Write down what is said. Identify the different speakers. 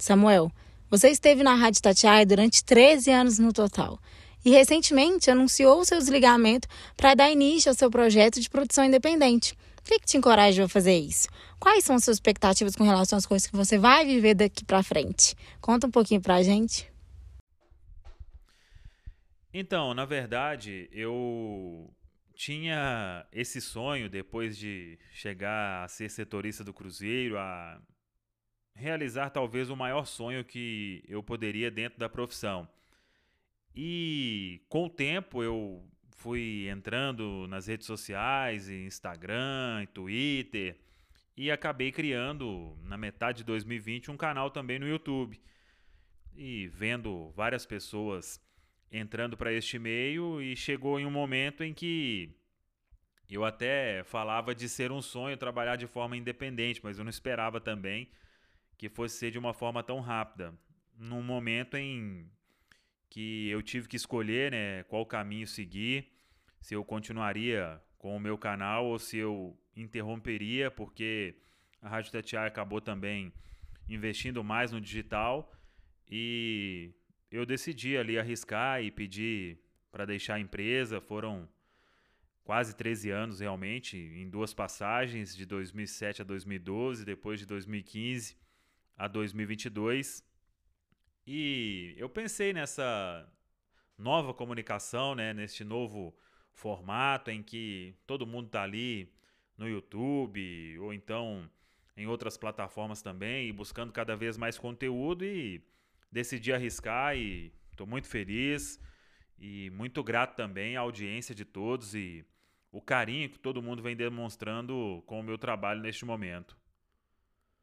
Speaker 1: Samuel, você esteve na Rádio Tatiaia durante 13 anos no total e recentemente anunciou seu desligamento para dar início ao seu projeto de produção independente. O que, que te encorajou a fazer isso? Quais são as suas expectativas com relação às coisas que você vai viver daqui para frente? Conta um pouquinho para a gente.
Speaker 2: Então, na verdade, eu tinha esse sonho depois de chegar a ser setorista do Cruzeiro, a realizar talvez o maior sonho que eu poderia dentro da profissão. E com o tempo eu fui entrando nas redes sociais, Instagram, Twitter, e acabei criando, na metade de 2020, um canal também no YouTube. E vendo várias pessoas entrando para este meio, e chegou em um momento em que eu até falava de ser um sonho trabalhar de forma independente, mas eu não esperava também que fosse ser de uma forma tão rápida. Num momento em que eu tive que escolher né, qual caminho seguir, se eu continuaria com o meu canal ou se eu interromperia, porque a Rádio Tatiaia acabou também investindo mais no digital e eu decidi ali arriscar e pedir para deixar a empresa. Foram quase 13 anos realmente, em duas passagens, de 2007 a 2012, depois de 2015 a 2022. E eu pensei nessa nova comunicação, né, neste novo formato em que todo mundo está ali no YouTube ou então em outras plataformas também e buscando cada vez mais conteúdo e decidi arriscar e estou muito feliz e muito grato também à audiência de todos e o carinho que todo mundo vem demonstrando com o meu trabalho neste momento.